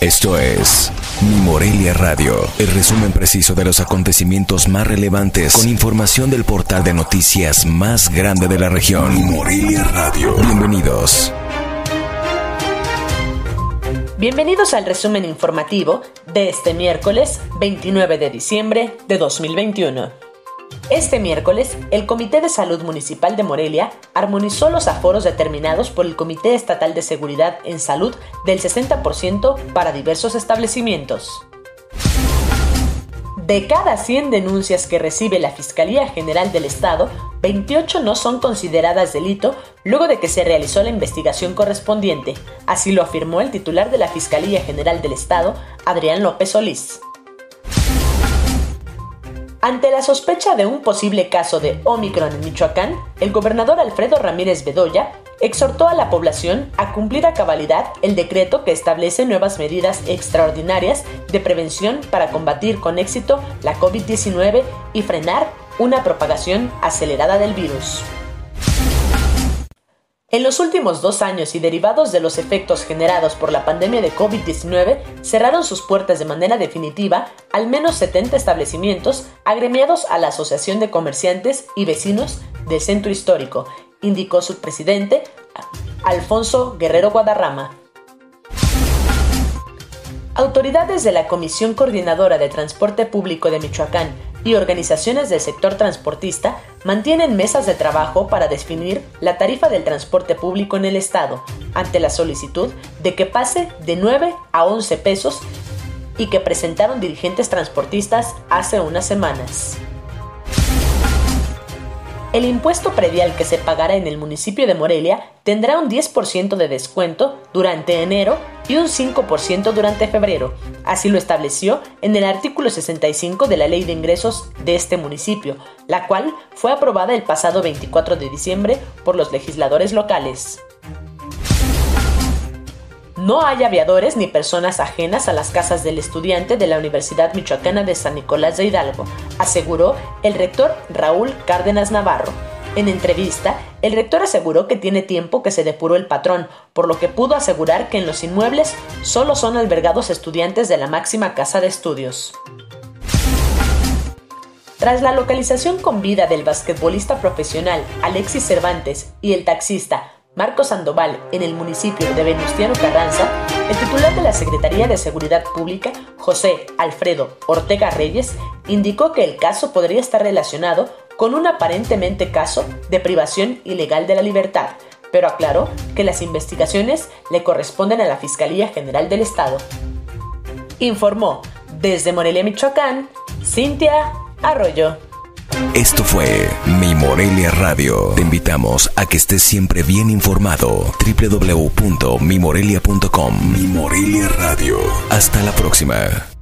Esto es Mi Morelia Radio, el resumen preciso de los acontecimientos más relevantes con información del portal de noticias más grande de la región. Mi Morelia Radio. Bienvenidos. Bienvenidos al resumen informativo de este miércoles 29 de diciembre de 2021. Este miércoles, el Comité de Salud Municipal de Morelia armonizó los aforos determinados por el Comité Estatal de Seguridad en Salud del 60% para diversos establecimientos. De cada 100 denuncias que recibe la Fiscalía General del Estado, 28 no son consideradas delito luego de que se realizó la investigación correspondiente, así lo afirmó el titular de la Fiscalía General del Estado, Adrián López Solís. Ante la sospecha de un posible caso de Omicron en Michoacán, el gobernador Alfredo Ramírez Bedoya exhortó a la población a cumplir a cabalidad el decreto que establece nuevas medidas extraordinarias de prevención para combatir con éxito la COVID-19 y frenar una propagación acelerada del virus. En los últimos dos años y derivados de los efectos generados por la pandemia de COVID-19, cerraron sus puertas de manera definitiva al menos 70 establecimientos agremiados a la Asociación de Comerciantes y Vecinos del Centro Histórico, indicó su presidente, Alfonso Guerrero Guadarrama. Autoridades de la Comisión Coordinadora de Transporte Público de Michoacán y organizaciones del sector transportista mantienen mesas de trabajo para definir la tarifa del transporte público en el Estado, ante la solicitud de que pase de 9 a 11 pesos y que presentaron dirigentes transportistas hace unas semanas. El impuesto predial que se pagará en el municipio de Morelia tendrá un 10% de descuento durante enero y un 5% durante febrero. Así lo estableció en el artículo 65 de la Ley de Ingresos de este municipio, la cual fue aprobada el pasado 24 de diciembre por los legisladores locales. No hay aviadores ni personas ajenas a las casas del estudiante de la Universidad Michoacana de San Nicolás de Hidalgo, aseguró el rector Raúl Cárdenas Navarro. En entrevista, el rector aseguró que tiene tiempo que se depuró el patrón, por lo que pudo asegurar que en los inmuebles solo son albergados estudiantes de la máxima casa de estudios. Tras la localización con vida del basquetbolista profesional Alexis Cervantes y el taxista Marco Sandoval, en el municipio de Venustiano Carranza, el titular de la Secretaría de Seguridad Pública, José Alfredo Ortega Reyes, indicó que el caso podría estar relacionado con un aparentemente caso de privación ilegal de la libertad, pero aclaró que las investigaciones le corresponden a la Fiscalía General del Estado. Informó desde Morelia, Michoacán, Cintia Arroyo. Esto fue Mi Morelia Radio. Te invitamos a que estés siempre bien informado. www.mimorelia.com Mi Morelia Radio. Hasta la próxima.